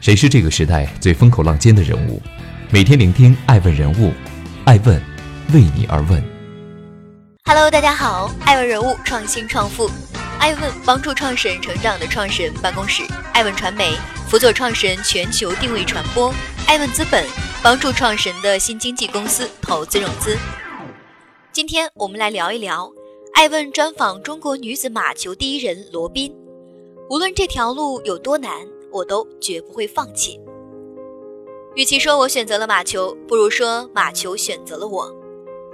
谁是这个时代最风口浪尖的人物？每天聆听爱问人物，爱问为你而问。Hello，大家好，爱问人物创新创富，爱问帮助创始人成长的创始人办公室，爱问传媒辅佐创始人全球定位传播，爱问资本帮助创始人的新经济公司投资融资。今天我们来聊一聊，爱问专访中国女子马球第一人罗宾。无论这条路有多难。我都绝不会放弃。与其说我选择了马球，不如说马球选择了我。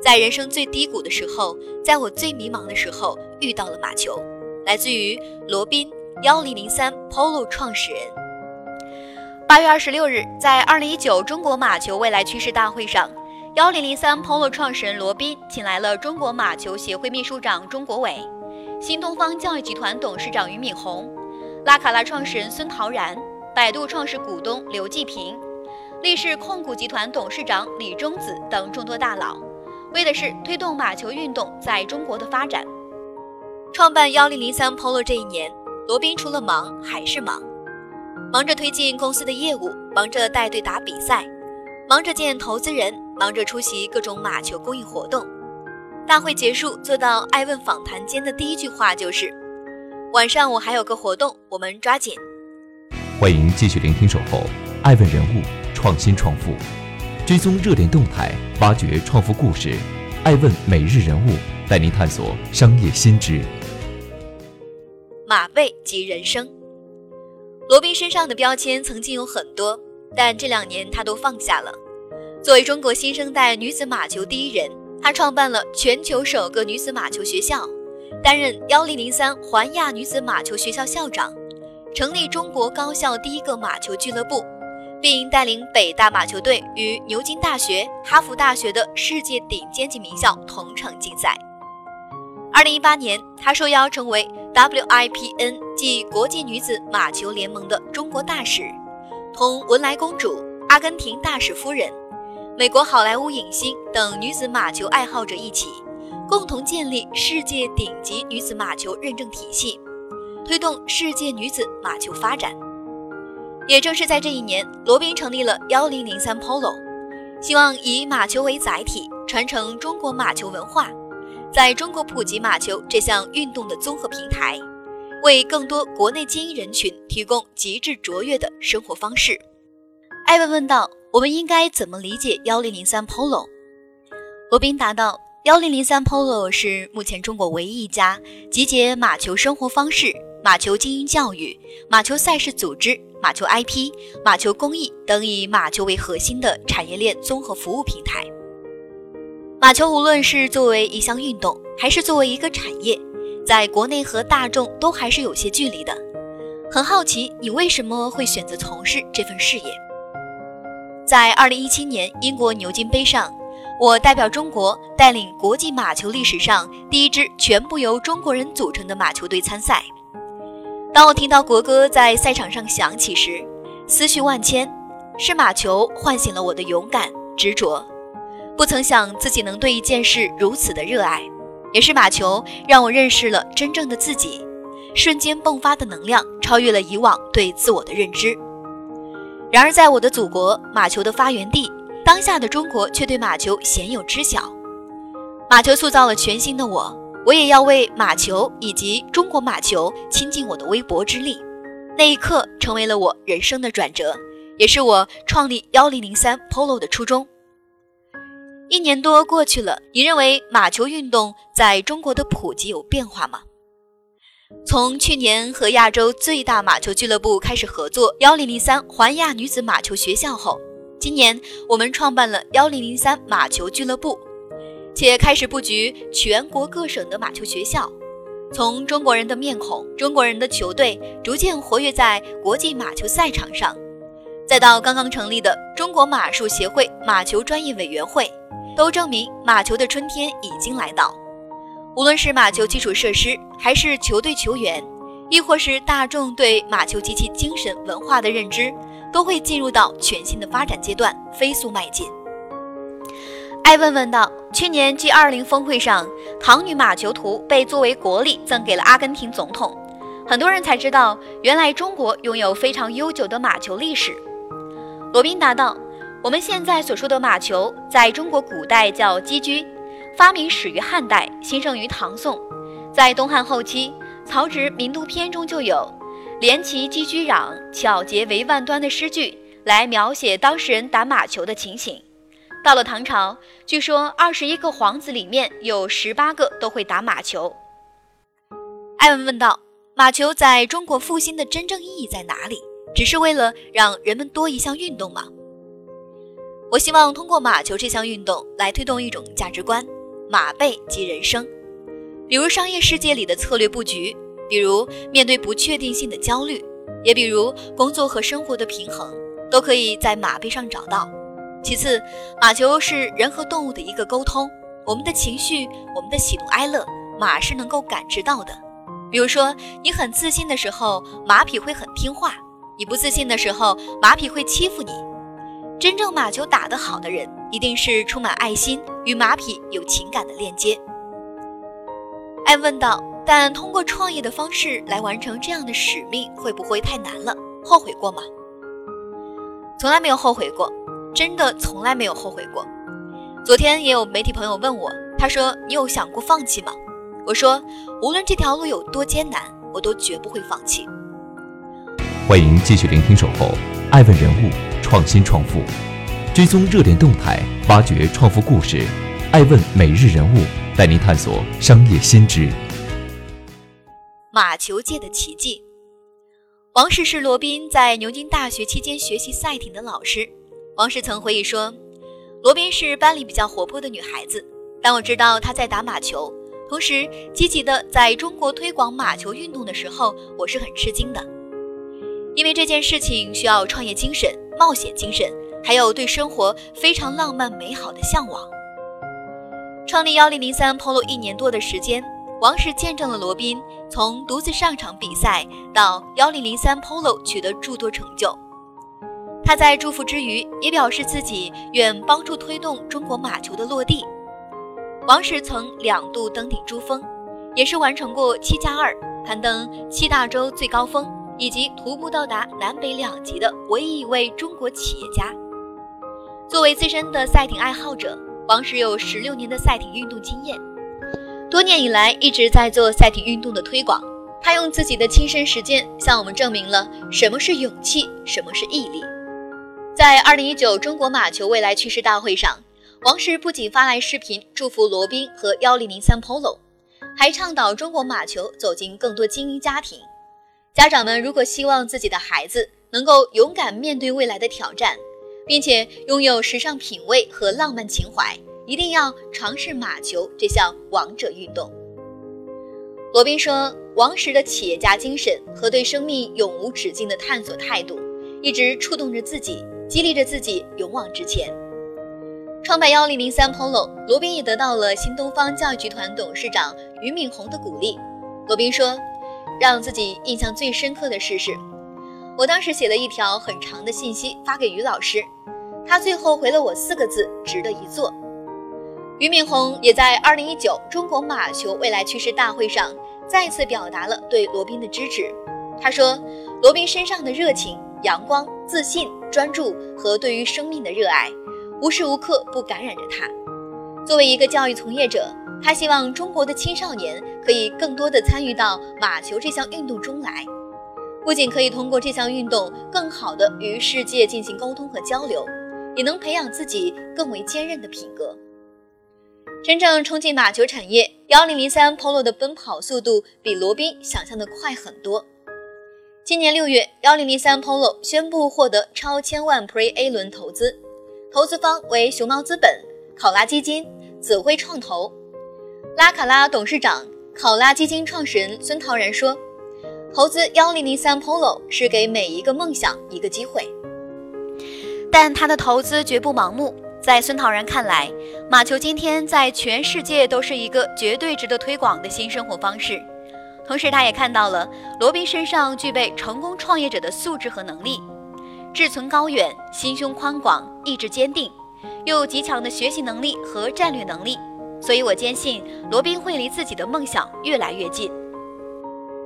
在人生最低谷的时候，在我最迷茫的时候，遇到了马球。来自于罗宾幺零零三 Polo 创始人。八月二十六日，在二零一九中国马球未来趋势大会上，幺零零三 Polo 创始人罗宾请来了中国马球协会秘书长钟国伟、新东方教育集团董事长俞敏洪。拉卡拉创始人孙陶然、百度创始股东刘继平、力士控股集团董事长李忠子等众多大佬，为的是推动马球运动在中国的发展。创办幺零零三 Polo 这一年，罗宾除了忙还是忙，忙着推进公司的业务，忙着带队打比赛，忙着见投资人，忙着出席各种马球公益活动。大会结束，做到爱问访谈间的第一句话就是。晚上我还有个活动，我们抓紧。欢迎继续聆听《守候爱问人物创新创富》，追踪热点动态，挖掘创富故事。爱问每日人物带您探索商业新知。马背及人生，罗宾身上的标签曾经有很多，但这两年他都放下了。作为中国新生代女子马球第一人，她创办了全球首个女子马球学校。担任幺零零三环亚女子马球学校校长，成立中国高校第一个马球俱乐部，并带领北大马球队与牛津大学、哈佛大学的世界顶尖级名校同场竞赛。二零一八年，他受邀成为 WIPN 即国际女子马球联盟的中国大使，同文莱公主、阿根廷大使夫人、美国好莱坞影星等女子马球爱好者一起。共同建立世界顶级女子马球认证体系，推动世界女子马球发展。也正是在这一年，罗宾成立了幺零零三 Polo，希望以马球为载体，传承中国马球文化，在中国普及马球这项运动的综合平台，为更多国内精英人群提供极致卓越的生活方式。艾文问道：“我们应该怎么理解幺零零三 Polo？” 罗宾答道。幺零零三 Polo 是目前中国唯一一家集结马球生活方式、马球精英教育、马球赛事组织、马球 IP、马球公益等以马球为核心的产业链综合服务平台。马球无论是作为一项运动，还是作为一个产业，在国内和大众都还是有些距离的。很好奇，你为什么会选择从事这份事业？在二零一七年英国牛津杯上。我代表中国带领国际马球历史上第一支全部由中国人组成的马球队参赛。当我听到国歌在赛场上响起时，思绪万千。是马球唤醒了我的勇敢执着，不曾想自己能对一件事如此的热爱。也是马球让我认识了真正的自己，瞬间迸发的能量超越了以往对自我的认知。然而，在我的祖国，马球的发源地。当下的中国却对马球鲜有知晓，马球塑造了全新的我，我也要为马球以及中国马球倾尽我的微薄之力。那一刻成为了我人生的转折，也是我创立幺零零三 Polo 的初衷。一年多过去了，你认为马球运动在中国的普及有变化吗？从去年和亚洲最大马球俱乐部开始合作幺零零三环亚女子马球学校后。今年，我们创办了幺零零三马球俱乐部，且开始布局全国各省的马球学校。从中国人的面孔、中国人的球队逐渐活跃在国际马球赛场上，再到刚刚成立的中国马术协会马球专业委员会，都证明马球的春天已经来到。无论是马球基础设施，还是球队球员，亦或是大众对马球及其精神文化的认知。都会进入到全新的发展阶段，飞速迈进。艾问问道：去年 G20 峰会上，唐女马球图被作为国礼赠给了阿根廷总统，很多人才知道，原来中国拥有非常悠久的马球历史。罗宾答道：“我们现在所说的马球，在中国古代叫击鞠，发明始于汉代，兴盛于唐宋。在东汉后期，曹植《名都篇》中就有‘连骑击驹壤，巧捷为万端’的诗句，来描写当事人打马球的情形。到了唐朝，据说二十一个皇子里面有十八个都会打马球。”艾文问道。马球在中国复兴的真正意义在哪里？只是为了让人们多一项运动吗？我希望通过马球这项运动来推动一种价值观：马背即人生。比如商业世界里的策略布局，比如面对不确定性的焦虑，也比如工作和生活的平衡，都可以在马背上找到。其次，马球是人和动物的一个沟通，我们的情绪、我们的喜怒哀乐，马是能够感知到的。比如说，你很自信的时候，马匹会很听话；你不自信的时候，马匹会欺负你。真正马球打得好的人，一定是充满爱心，与马匹有情感的链接。艾问道：“但通过创业的方式来完成这样的使命，会不会太难了？后悔过吗？”从来没有后悔过，真的从来没有后悔过。昨天也有媒体朋友问我，他说：“你有想过放弃吗？”我说，无论这条路有多艰难，我都绝不会放弃。欢迎继续聆听《守候》，爱问人物，创新创富，追踪热点动态，挖掘创富故事。爱问每日人物带您探索商业新知。马球界的奇迹。王石是罗宾在牛津大学期间学习赛艇的老师。王石曾回忆说，罗宾是班里比较活泼的女孩子。当我知道她在打马球。同时，积极的在中国推广马球运动的时候，我是很吃惊的，因为这件事情需要创业精神、冒险精神，还有对生活非常浪漫美好的向往。创立幺零零三 Polo 一年多的时间，王石见证了罗宾从独自上场比赛到幺零零三 Polo 取得诸多成就。他在祝福之余，也表示自己愿帮助推动中国马球的落地。王石曾两度登顶珠峰，也是完成过七加二攀登七大洲最高峰，以及徒步到达南北两极的唯一一位中国企业家。作为资深的赛艇爱好者，王石有十六年的赛艇运动经验，多年以来一直在做赛艇运动的推广。他用自己的亲身实践向我们证明了什么是勇气，什么是毅力。在二零一九中国马球未来趋势大会上。王石不仅发来视频祝福罗宾和幺零零三 Polo，还倡导中国马球走进更多精英家庭。家长们如果希望自己的孩子能够勇敢面对未来的挑战，并且拥有时尚品味和浪漫情怀，一定要尝试马球这项王者运动。罗宾说：“王石的企业家精神和对生命永无止境的探索态度，一直触动着自己，激励着自己勇往直前。”创办幺零零三 Polo，罗宾也得到了新东方教育集团董事长俞敏洪的鼓励。罗宾说：“让自己印象最深刻的事是，我当时写了一条很长的信息发给于老师，他最后回了我四个字：值得一做。”俞敏洪也在二零一九中国马球未来趋势大会上再次表达了对罗宾的支持。他说：“罗宾身上的热情、阳光、自信、专注和对于生命的热爱。”无时无刻不感染着他。作为一个教育从业者，他希望中国的青少年可以更多的参与到马球这项运动中来，不仅可以通过这项运动更好的与世界进行沟通和交流，也能培养自己更为坚韧的品格。真正冲进马球产业，幺零零三 Polo 的奔跑速度比罗宾想象的快很多。今年六月，幺零零三 Polo 宣布获得超千万 Pre A 轮投资。投资方为熊猫资本、考拉基金、紫辉创投。拉卡拉董事长、考拉基金创始人孙陶然说：“投资幺零零三 Polo 是给每一个梦想一个机会。”但他的投资绝不盲目。在孙陶然看来，马球今天在全世界都是一个绝对值得推广的新生活方式。同时，他也看到了罗宾身上具备成功创业者的素质和能力。志存高远，心胸宽广，意志坚定，又有极强的学习能力和战略能力，所以我坚信罗宾会离自己的梦想越来越近。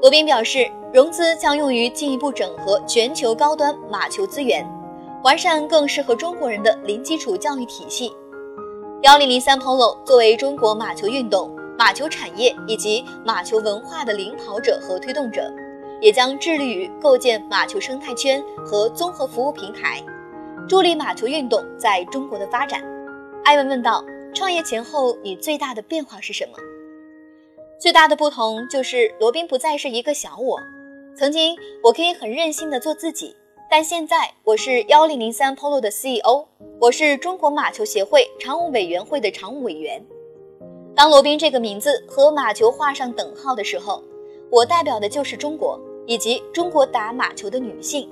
罗宾表示，融资将用于进一步整合全球高端马球资源，完善更适合中国人的零基础教育体系。幺零零三 Polo 作为中国马球运动、马球产业以及马球文化的领跑者和推动者，也将致力于构建马球生态圈和综合服务平台，助力马球运动在中国的发展。艾文问道：“创业前后，你最大的变化是什么？”最大的不同就是罗宾不再是一个小我。曾经我可以很任性的做自己，但现在我是幺零零三 Polo 的 CEO，我是中国马球协会常务委员会的常务委员。当罗宾这个名字和马球画上等号的时候，我代表的就是中国以及中国打马球的女性。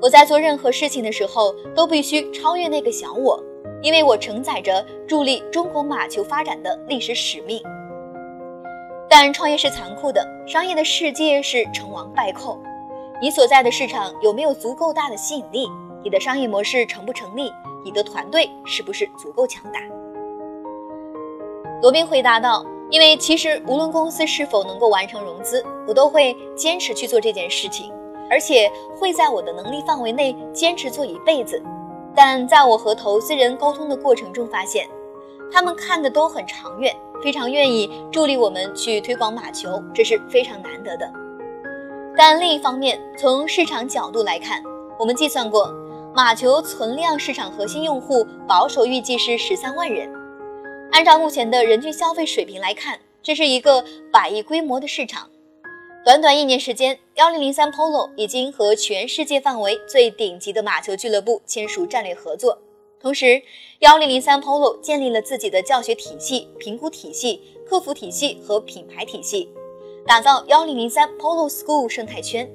我在做任何事情的时候都必须超越那个小我，因为我承载着助力中国马球发展的历史使命。但创业是残酷的，商业的世界是成王败寇。你所在的市场有没有足够大的吸引力？你的商业模式成不成立？你的团队是不是足够强大？罗宾回答道：“因为其实无论公司是否能够完成融资，我都会坚持去做这件事情，而且会在我的能力范围内坚持做一辈子。但在我和投资人沟通的过程中，发现他们看的都很长远。”非常愿意助力我们去推广马球，这是非常难得的。但另一方面，从市场角度来看，我们计算过，马球存量市场核心用户保守预计是十三万人。按照目前的人均消费水平来看，这是一个百亿规模的市场。短短一年时间，幺零零三 Polo 已经和全世界范围最顶级的马球俱乐部签署战略合作。同时，幺零零三 Polo 建立了自己的教学体系、评估体系、客服体系和品牌体系，打造幺零零三 Polo School 生态圈。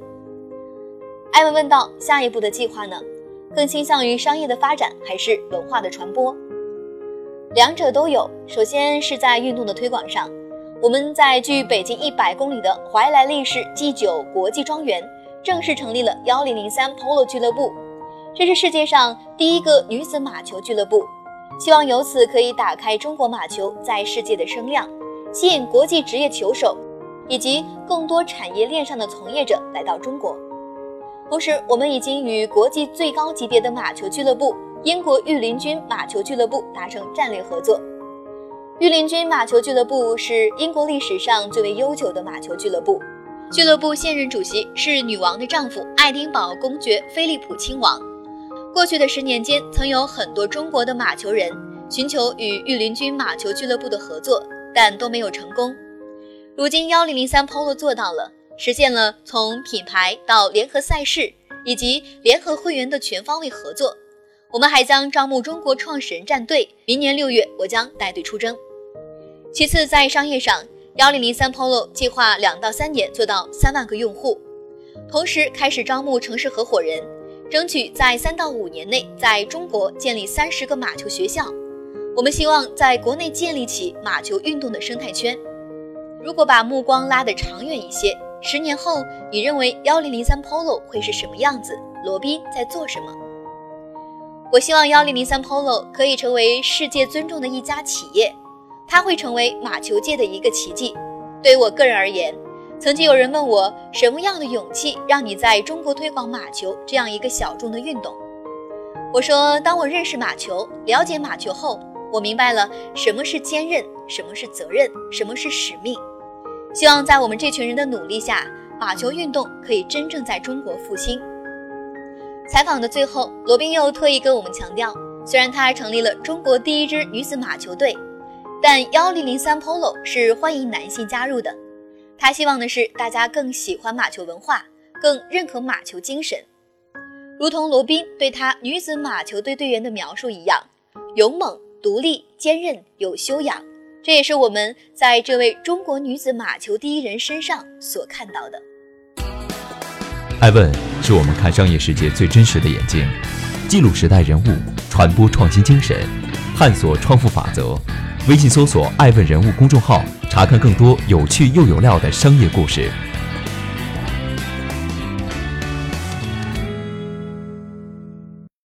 艾文问道：“下一步的计划呢？更倾向于商业的发展，还是文化的传播？两者都有。首先是在运动的推广上，我们在距北京一百公里的怀来历史 G 九国际庄园正式成立了幺零零三 Polo 俱乐部。”这是世界上第一个女子马球俱乐部，希望由此可以打开中国马球在世界的声量，吸引国际职业球手以及更多产业链上的从业者来到中国。同时，我们已经与国际最高级别的马球俱乐部英国御林军马球俱乐部达成战略合作。御林军马球俱乐部是英国历史上最为悠久的马球俱乐部，俱乐部现任主席是女王的丈夫爱丁堡公爵菲利普亲王。过去的十年间，曾有很多中国的马球人寻求与御林军马球俱乐部的合作，但都没有成功。如今，幺零零三 Polo 做到了，实现了从品牌到联合赛事以及联合会员的全方位合作。我们还将招募中国创始人战队，明年六月我将带队出征。其次，在商业上，幺零零三 Polo 计划两到三年做到三万个用户，同时开始招募城市合伙人。争取在三到五年内在中国建立三十个马球学校。我们希望在国内建立起马球运动的生态圈。如果把目光拉得长远一些，十年后你认为幺零零三 Polo 会是什么样子？罗宾在做什么？我希望幺零零三 Polo 可以成为世界尊重的一家企业，它会成为马球界的一个奇迹。对于我个人而言。曾经有人问我，什么样的勇气让你在中国推广马球这样一个小众的运动？我说，当我认识马球、了解马球后，我明白了什么是坚韧，什么是责任，什么是使命。希望在我们这群人的努力下，马球运动可以真正在中国复兴。采访的最后，罗宾又特意跟我们强调，虽然他成立了中国第一支女子马球队，但幺零零三 Polo 是欢迎男性加入的。他希望的是大家更喜欢马球文化，更认可马球精神，如同罗宾对他女子马球队队员的描述一样，勇猛、独立、坚韧、有修养。这也是我们在这位中国女子马球第一人身上所看到的。爱问是我们看商业世界最真实的眼睛，记录时代人物，传播创新精神，探索创富法则。微信搜索“爱问人物”公众号，查看更多有趣又有料的商业故事。